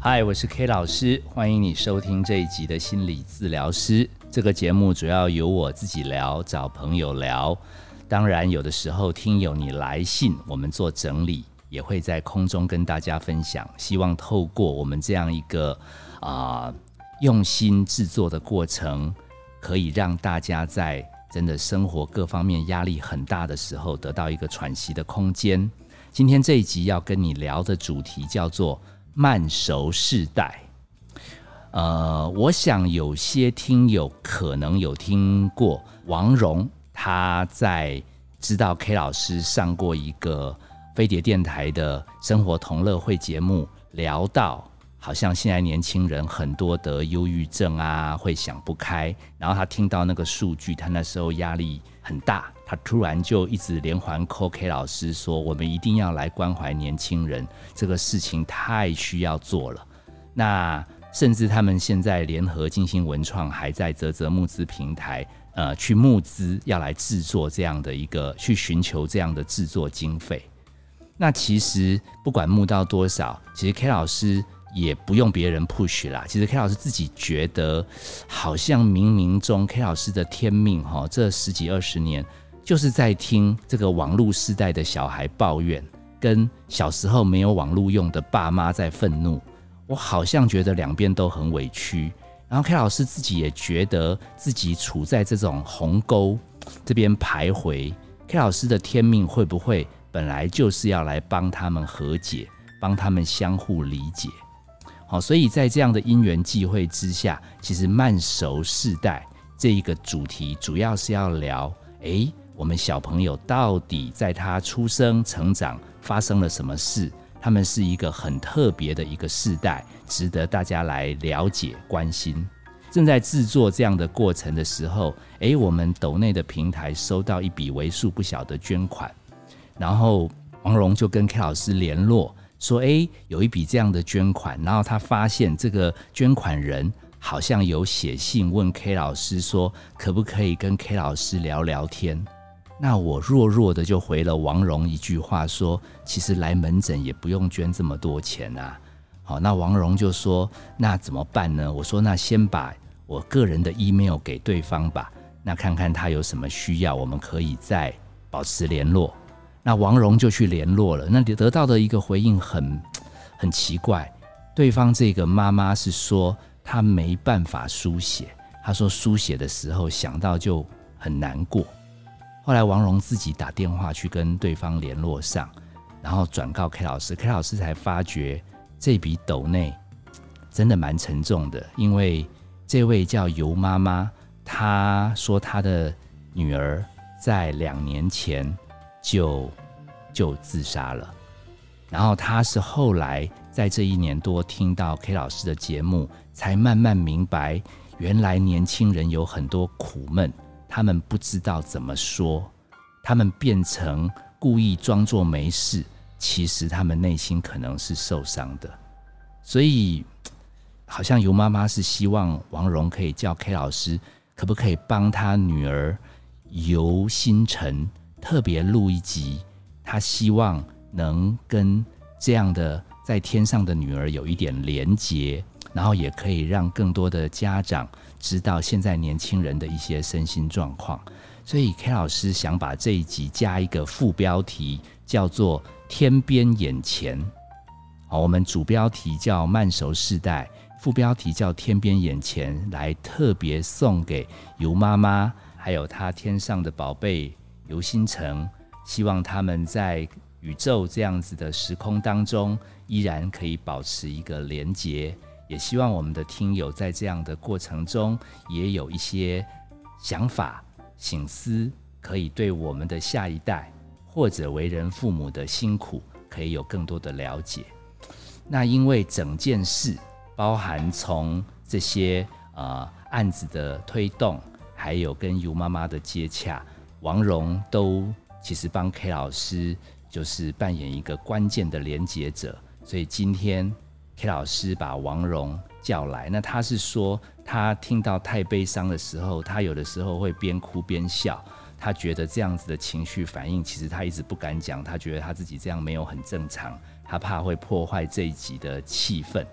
嗨，我是 K 老师，欢迎你收听这一集的心理治疗师。这个节目主要由我自己聊，找朋友聊。当然，有的时候听友你来信，我们做整理，也会在空中跟大家分享。希望透过我们这样一个啊用心制作的过程，可以让大家在真的生活各方面压力很大的时候，得到一个喘息的空间。今天这一集要跟你聊的主题叫做慢熟世代。呃，我想有些听友可能有听过王蓉，他在知道 K 老师上过一个飞碟电台的生活同乐会节目，聊到好像现在年轻人很多得忧郁症啊，会想不开。然后他听到那个数据，他那时候压力很大，他突然就一直连环 call K 老师说：“我们一定要来关怀年轻人，这个事情太需要做了。”那甚至他们现在联合金星文创，还在泽泽募资平台，呃，去募资要来制作这样的一个，去寻求这样的制作经费。那其实不管募到多少，其实 K 老师也不用别人 push 啦。其实 K 老师自己觉得，好像冥冥中 K 老师的天命哈，这十几二十年就是在听这个网络时代的小孩抱怨，跟小时候没有网络用的爸妈在愤怒。我好像觉得两边都很委屈，然后 K 老师自己也觉得自己处在这种鸿沟这边徘徊。K 老师的天命会不会本来就是要来帮他们和解，帮他们相互理解？好，所以在这样的因缘际会之下，其实慢熟世代这一个主题主要是要聊：诶，我们小朋友到底在他出生、成长发生了什么事？他们是一个很特别的一个世代，值得大家来了解、关心。正在制作这样的过程的时候，诶，我们斗内的平台收到一笔为数不小的捐款，然后王蓉就跟 K 老师联络，说：“诶，有一笔这样的捐款。”然后他发现这个捐款人好像有写信问 K 老师说：“可不可以跟 K 老师聊聊天？”那我弱弱的就回了王蓉一句话，说：“其实来门诊也不用捐这么多钱啊。”好，那王蓉就说：“那怎么办呢？”我说：“那先把我个人的 email 给对方吧，那看看他有什么需要，我们可以再保持联络。”那王蓉就去联络了，那得到的一个回应很很奇怪，对方这个妈妈是说她没办法书写，她说书写的时候想到就很难过。后来王蓉自己打电话去跟对方联络上，然后转告 K 老师，K 老师才发觉这笔斗内真的蛮沉重的，因为这位叫尤妈妈，她说她的女儿在两年前就就自杀了，然后她是后来在这一年多听到 K 老师的节目，才慢慢明白，原来年轻人有很多苦闷。他们不知道怎么说，他们变成故意装作没事，其实他们内心可能是受伤的。所以，好像尤妈妈是希望王蓉可以叫 K 老师，可不可以帮他女儿尤星辰特别录一集？他希望能跟这样的在天上的女儿有一点连结，然后也可以让更多的家长。知道现在年轻人的一些身心状况，所以 K 老师想把这一集加一个副标题，叫做“天边眼前”。好，我们主标题叫“慢熟世代”，副标题叫“天边眼前”，来特别送给尤妈妈，还有她天上的宝贝尤星辰，希望他们在宇宙这样子的时空当中，依然可以保持一个连结。也希望我们的听友在这样的过程中，也有一些想法、醒思，可以对我们的下一代或者为人父母的辛苦，可以有更多的了解。那因为整件事，包含从这些呃案子的推动，还有跟尤妈妈的接洽，王蓉都其实帮 K 老师就是扮演一个关键的连接者，所以今天。K 老师把王蓉叫来，那他是说，他听到太悲伤的时候，他有的时候会边哭边笑。他觉得这样子的情绪反应，其实他一直不敢讲。他觉得他自己这样没有很正常，他怕会破坏这一集的气氛。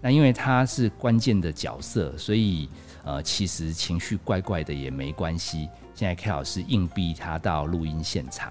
那因为他是关键的角色，所以呃，其实情绪怪怪的也没关系。现在 K 老师硬逼他到录音现场，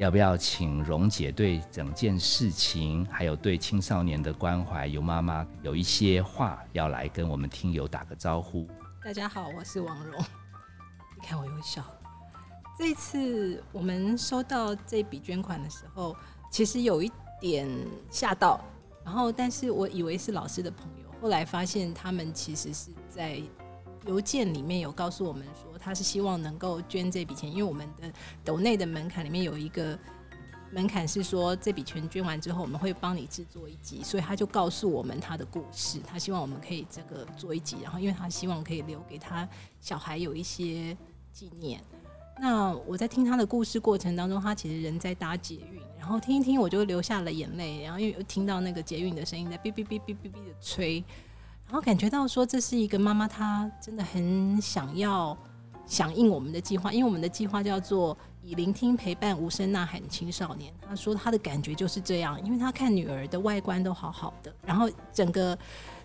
要不要请蓉姐对整件事情，还有对青少年的关怀，由妈妈有一些话要来跟我们听友打个招呼。大家好，我是王蓉。你看我又笑。这次我们收到这笔捐款的时候，其实有一点吓到，然后但是我以为是老师的朋友，后来发现他们其实是在邮件里面有告诉我们说。他是希望能够捐这笔钱，因为我们的斗内的门槛里面有一个门槛是说，这笔钱捐完之后，我们会帮你制作一集，所以他就告诉我们他的故事，他希望我们可以这个做一集，然后因为他希望可以留给他小孩有一些纪念。那我在听他的故事过程当中，他其实人在搭捷运，然后听一听我就流下了眼泪，然后又听到那个捷运的声音在哔哔哔哔哔哔的吹，然后感觉到说这是一个妈妈，她真的很想要。响应我们的计划，因为我们的计划叫做以聆听陪伴无声呐喊青少年。她说她的感觉就是这样，因为她看女儿的外观都好好的，然后整个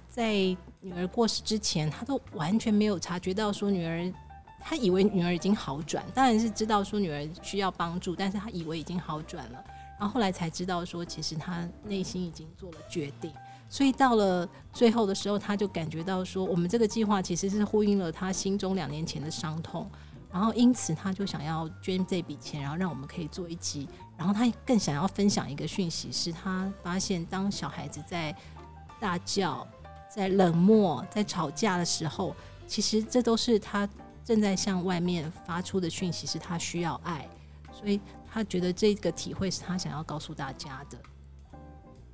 在女儿过世之前，她都完全没有察觉到说女儿，他以为女儿已经好转，当然是知道说女儿需要帮助，但是他以为已经好转了，然后后来才知道说其实他内心已经做了决定。所以到了最后的时候，他就感觉到说，我们这个计划其实是呼应了他心中两年前的伤痛，然后因此他就想要捐这笔钱，然后让我们可以做一集。然后他更想要分享一个讯息，是他发现当小孩子在大叫、在冷漠、在吵架的时候，其实这都是他正在向外面发出的讯息，是他需要爱。所以他觉得这个体会是他想要告诉大家的。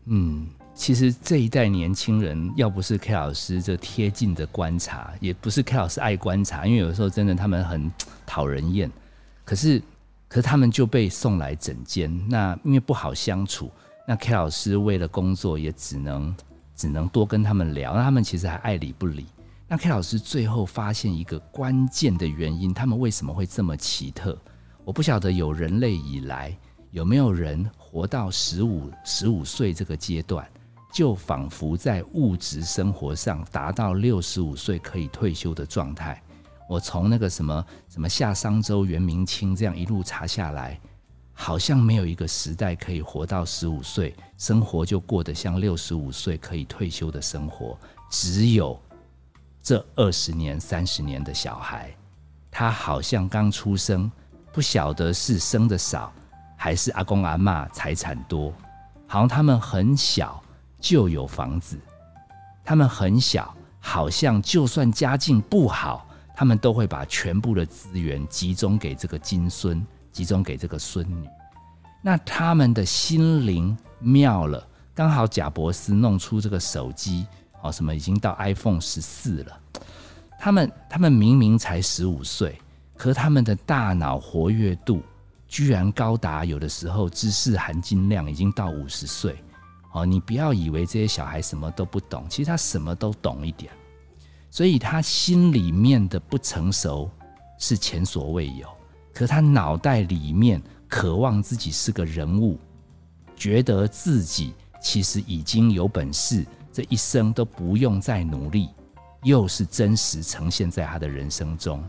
嗯。其实这一代年轻人，要不是 K 老师这贴近的观察，也不是 K 老师爱观察，因为有时候真的他们很讨人厌。可是，可是他们就被送来诊间，那因为不好相处，那 K 老师为了工作，也只能只能多跟他们聊。那他们其实还爱理不理。那 K 老师最后发现一个关键的原因，他们为什么会这么奇特？我不晓得有人类以来有没有人活到十五十五岁这个阶段。就仿佛在物质生活上达到六十五岁可以退休的状态。我从那个什么什么夏商周、元明清这样一路查下来，好像没有一个时代可以活到十五岁，生活就过得像六十五岁可以退休的生活。只有这二十年、三十年的小孩，他好像刚出生，不晓得是生的少，还是阿公阿妈财产多，好像他们很小。就有房子，他们很小，好像就算家境不好，他们都会把全部的资源集中给这个金孙，集中给这个孙女。那他们的心灵妙了，刚好贾博士弄出这个手机，哦，什么已经到 iPhone 十四了。他们他们明明才十五岁，可他们的大脑活跃度居然高达，有的时候知识含金量已经到五十岁。哦，你不要以为这些小孩什么都不懂，其实他什么都懂一点，所以他心里面的不成熟是前所未有，可他脑袋里面渴望自己是个人物，觉得自己其实已经有本事，这一生都不用再努力，又是真实呈现在他的人生中，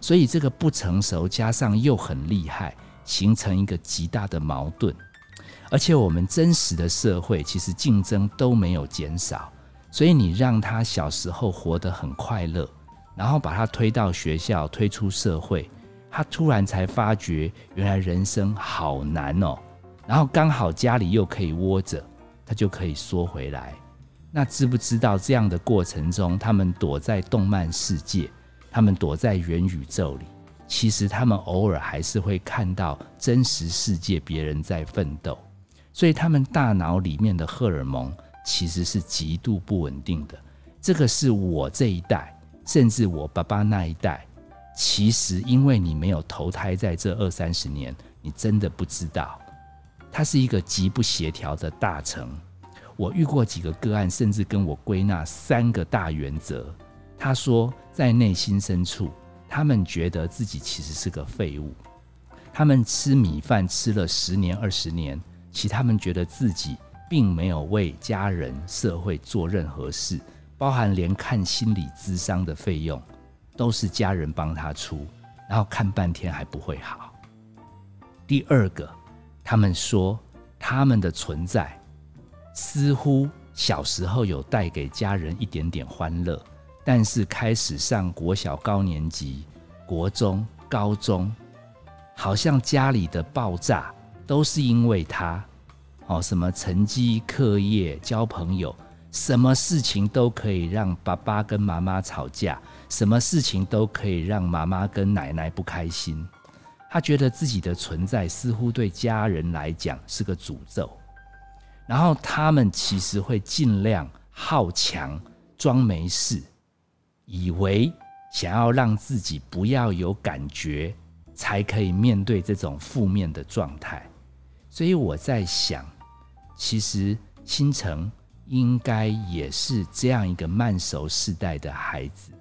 所以这个不成熟加上又很厉害，形成一个极大的矛盾。而且我们真实的社会其实竞争都没有减少，所以你让他小时候活得很快乐，然后把他推到学校，推出社会，他突然才发觉原来人生好难哦。然后刚好家里又可以窝着，他就可以缩回来。那知不知道这样的过程中，他们躲在动漫世界，他们躲在元宇宙里，其实他们偶尔还是会看到真实世界别人在奋斗。所以他们大脑里面的荷尔蒙其实是极度不稳定的。这个是我这一代，甚至我爸爸那一代，其实因为你没有投胎在这二三十年，你真的不知道，它是一个极不协调的大成。我遇过几个个案，甚至跟我归纳三个大原则。他说，在内心深处，他们觉得自己其实是个废物。他们吃米饭吃了十年、二十年。其实他们觉得自己并没有为家人、社会做任何事，包含连看心理咨商的费用，都是家人帮他出，然后看半天还不会好。第二个，他们说他们的存在似乎小时候有带给家人一点点欢乐，但是开始上国小高年级、国中、高中，好像家里的爆炸都是因为他。哦，什么成绩、课业、交朋友，什么事情都可以让爸爸跟妈妈吵架，什么事情都可以让妈妈跟奶奶不开心。他觉得自己的存在似乎对家人来讲是个诅咒，然后他们其实会尽量好强、装没事，以为想要让自己不要有感觉，才可以面对这种负面的状态。所以我在想。其实，新城应该也是这样一个慢熟世代的孩子，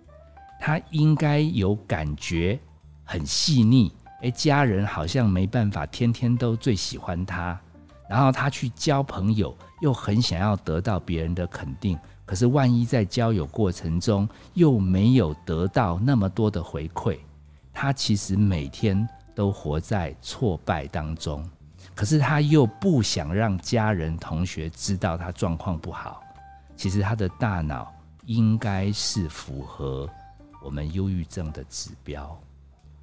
他应该有感觉，很细腻。诶，家人好像没办法天天都最喜欢他，然后他去交朋友，又很想要得到别人的肯定。可是，万一在交友过程中又没有得到那么多的回馈，他其实每天都活在挫败当中。可是他又不想让家人、同学知道他状况不好。其实他的大脑应该是符合我们忧郁症的指标，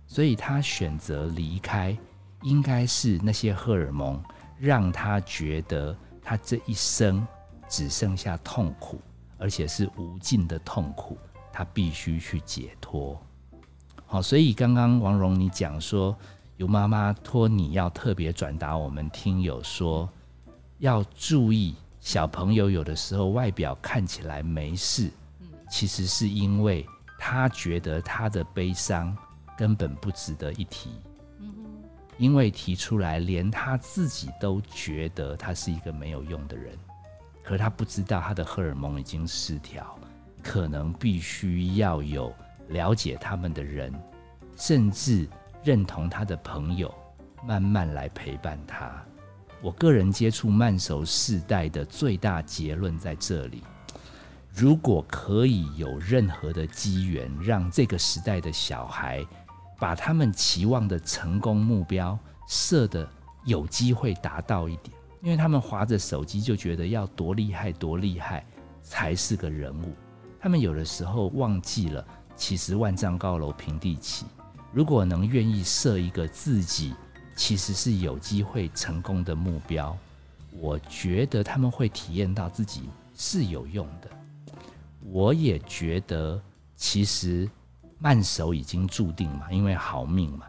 所以他选择离开，应该是那些荷尔蒙让他觉得他这一生只剩下痛苦，而且是无尽的痛苦，他必须去解脱。好，所以刚刚王蓉你讲说。有妈妈托你要特别转达我们听友说，要注意小朋友有的时候外表看起来没事，其实是因为他觉得他的悲伤根本不值得一提，因为提出来连他自己都觉得他是一个没有用的人，可是他不知道他的荷尔蒙已经失调，可能必须要有了解他们的人，甚至。认同他的朋友，慢慢来陪伴他。我个人接触慢熟世代的最大结论在这里：如果可以有任何的机缘，让这个时代的小孩把他们期望的成功目标设的有机会达到一点，因为他们划着手机就觉得要多厉害多厉害才是个人物，他们有的时候忘记了，其实万丈高楼平地起。如果能愿意设一个自己其实是有机会成功的目标，我觉得他们会体验到自己是有用的。我也觉得其实慢手已经注定嘛，因为好命嘛。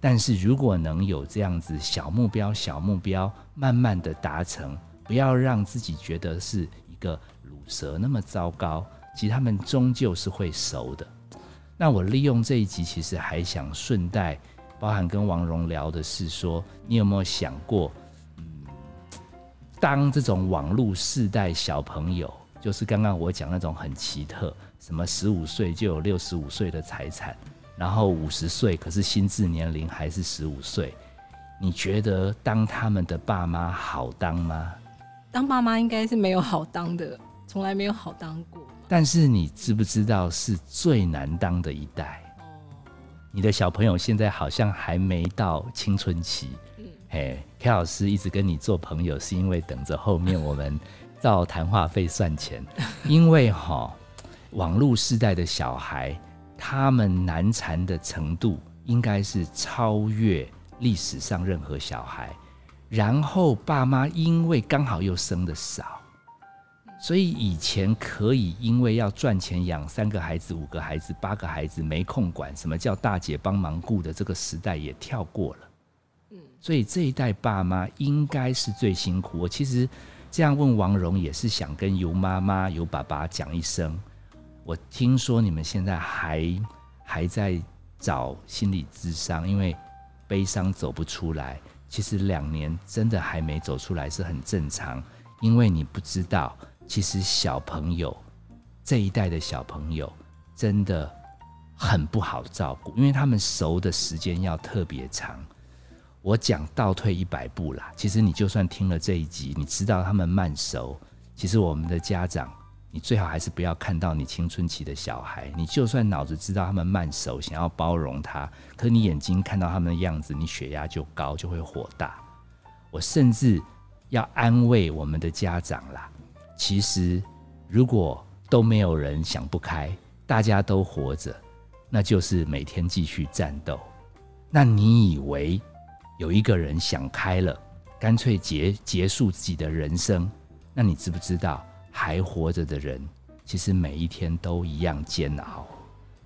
但是如果能有这样子小目标、小目标，慢慢的达成，不要让自己觉得是一个乳蛇那么糟糕，其实他们终究是会熟的。那我利用这一集，其实还想顺带，包含跟王蓉聊的是说，你有没有想过，嗯，当这种网络世代小朋友，就是刚刚我讲那种很奇特，什么十五岁就有六十五岁的财产，然后五十岁可是心智年龄还是十五岁，你觉得当他们的爸妈好当吗？当爸妈应该是没有好当的，从来没有好当过。但是你知不知道是最难当的一代？你的小朋友现在好像还没到青春期。嗯，嘿，K 老师一直跟你做朋友，是因为等着后面我们照谈话费算钱。因为哈，网络时代的小孩，他们难缠的程度应该是超越历史上任何小孩。然后爸妈因为刚好又生的少。所以以前可以因为要赚钱养三个孩子、五个孩子、八个孩子没空管，什么叫大姐帮忙顾的这个时代也跳过了。所以这一代爸妈应该是最辛苦。我其实这样问王蓉，也是想跟尤妈妈、尤爸爸讲一声。我听说你们现在还还在找心理咨商，因为悲伤走不出来。其实两年真的还没走出来是很正常，因为你不知道。其实小朋友这一代的小朋友真的很不好照顾，因为他们熟的时间要特别长。我讲倒退一百步啦，其实你就算听了这一集，你知道他们慢熟，其实我们的家长，你最好还是不要看到你青春期的小孩。你就算脑子知道他们慢熟，想要包容他，可你眼睛看到他们的样子，你血压就高，就会火大。我甚至要安慰我们的家长啦。其实，如果都没有人想不开，大家都活着，那就是每天继续战斗。那你以为有一个人想开了，干脆结结束自己的人生？那你知不知道，还活着的人，其实每一天都一样煎熬，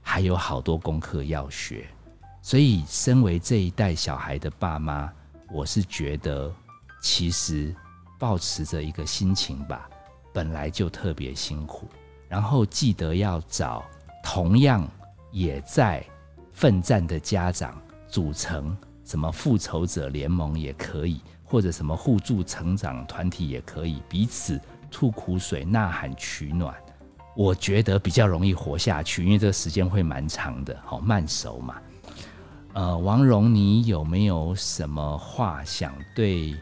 还有好多功课要学。所以，身为这一代小孩的爸妈，我是觉得，其实保持着一个心情吧，本来就特别辛苦。然后记得要找同样也在奋战的家长。组成什么复仇者联盟也可以，或者什么互助成长团体也可以，彼此吐苦水、呐喊取暖，我觉得比较容易活下去，因为这个时间会蛮长的，好慢熟嘛。呃，王蓉，你有没有什么话想对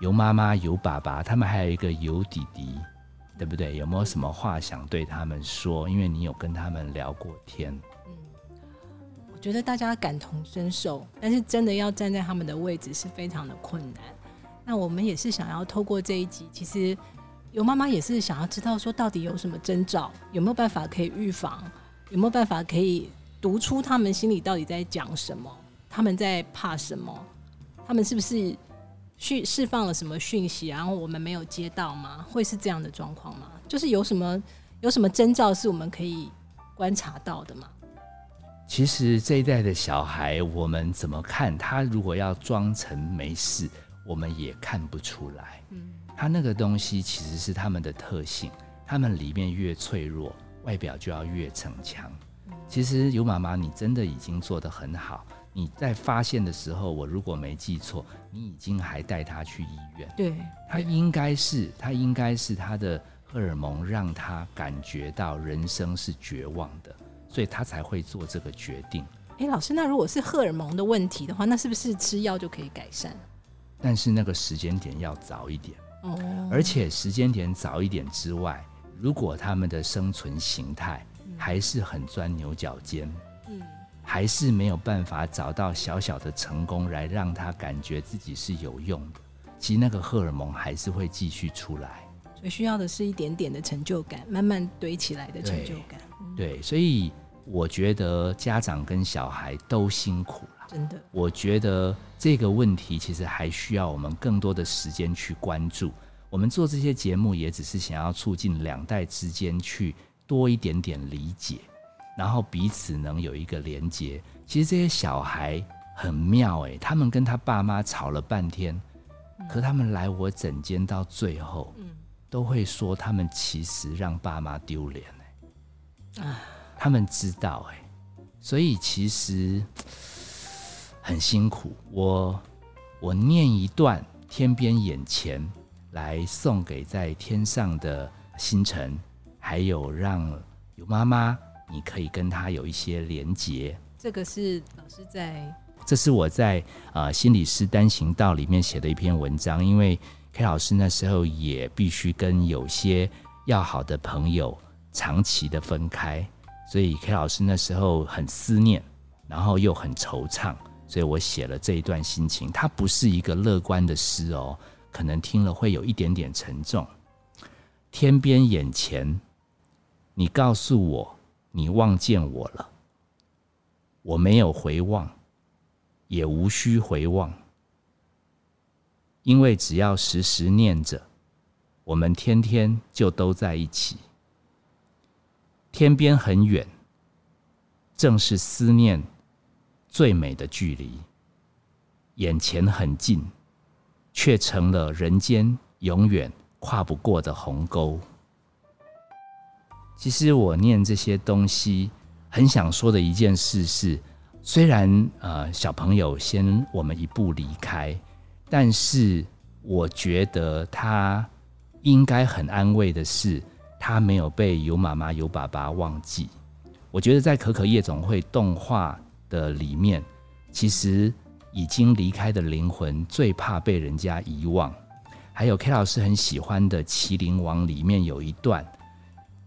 尤妈妈、尤爸爸，他们还有一个尤弟弟，对不对？有没有什么话想对他们说？因为你有跟他们聊过天。嗯，我觉得大家感同身受，但是真的要站在他们的位置是非常的困难。那我们也是想要透过这一集，其实有妈妈也是想要知道说，到底有什么征兆，有没有办法可以预防，有没有办法可以读出他们心里到底在讲什么，他们在怕什么，他们是不是去释放了什么讯息，然后我们没有接到吗？会是这样的状况吗？就是有什么有什么征兆是我们可以观察到的吗？其实这一代的小孩，我们怎么看他？如果要装成没事，我们也看不出来。嗯，他那个东西其实是他们的特性，他们里面越脆弱，外表就要越逞强。其实尤妈妈，你真的已经做得很好。你在发现的时候，我如果没记错，你已经还带他去医院。对，他应该是，他应该是他的荷尔蒙让他感觉到人生是绝望的。所以他才会做这个决定。哎，老师，那如果是荷尔蒙的问题的话，那是不是吃药就可以改善？但是那个时间点要早一点哦。而且时间点早一点之外，如果他们的生存形态还是很钻牛角尖，嗯，还是没有办法找到小小的成功来让他感觉自己是有用的，其实那个荷尔蒙还是会继续出来。所以需要的是一点点的成就感，慢慢堆起来的成就感。对，所以。我觉得家长跟小孩都辛苦了，真的。我觉得这个问题其实还需要我们更多的时间去关注。我们做这些节目也只是想要促进两代之间去多一点点理解，然后彼此能有一个连接。其实这些小孩很妙诶，他们跟他爸妈吵了半天，可他们来我诊间到最后，嗯，都会说他们其实让爸妈丢脸哎，他们知道哎，所以其实很辛苦。我我念一段天边眼前，来送给在天上的星辰，还有让有妈妈，你可以跟他有一些连结。这个是老师在，这是我在呃心理师单行道里面写的一篇文章。因为 K 老师那时候也必须跟有些要好的朋友长期的分开。所以 K 老师那时候很思念，然后又很惆怅，所以我写了这一段心情。它不是一个乐观的诗哦，可能听了会有一点点沉重。天边眼前，你告诉我你望见我了，我没有回望，也无需回望，因为只要时时念着，我们天天就都在一起。天边很远，正是思念最美的距离；眼前很近，却成了人间永远跨不过的鸿沟。其实我念这些东西，很想说的一件事是：虽然呃小朋友先我们一步离开，但是我觉得他应该很安慰的是。他没有被有妈妈有爸爸忘记。我觉得在可可夜总会动画的里面，其实已经离开的灵魂最怕被人家遗忘。还有 K 老师很喜欢的《麒麟王》里面有一段，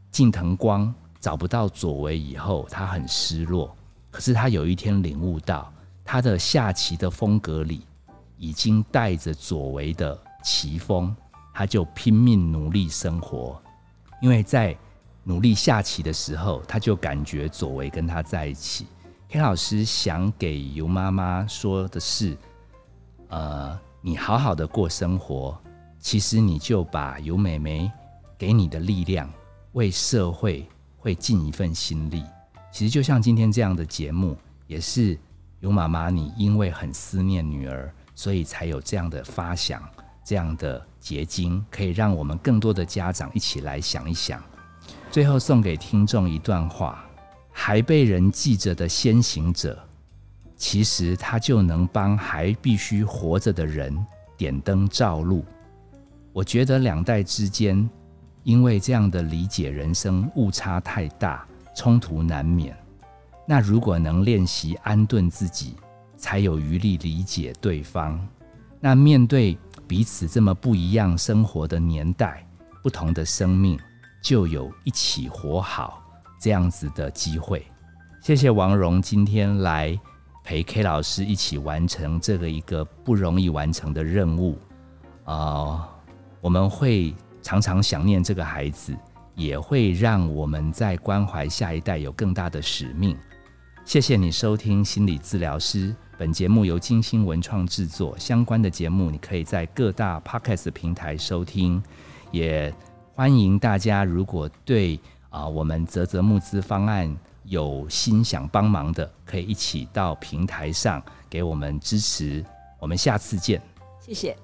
近藤光找不到佐为以后，他很失落。可是他有一天领悟到，他的下棋的风格里已经带着左为的棋风，他就拼命努力生活。因为在努力下棋的时候，他就感觉左为跟他在一起。K 老师想给尤妈妈说的是：，呃，你好好的过生活，其实你就把尤美眉给你的力量，为社会会尽一份心力。其实就像今天这样的节目，也是尤妈妈你因为很思念女儿，所以才有这样的发想，这样的结晶，可以让我们更多的家长一起来想一想。最后送给听众一段话。还被人记着的先行者，其实他就能帮还必须活着的人点灯照路。我觉得两代之间，因为这样的理解人生误差太大，冲突难免。那如果能练习安顿自己，才有余力理解对方。那面对彼此这么不一样生活的年代，不同的生命，就有一起活好。这样子的机会，谢谢王蓉今天来陪 K 老师一起完成这个一个不容易完成的任务啊！我们会常常想念这个孩子，也会让我们在关怀下一代有更大的使命。谢谢你收听心理治疗师，本节目由金星文创制作，相关的节目你可以在各大 Podcast 平台收听，也欢迎大家如果对。啊，我们泽泽募资方案有心想帮忙的，可以一起到平台上给我们支持。我们下次见，谢谢。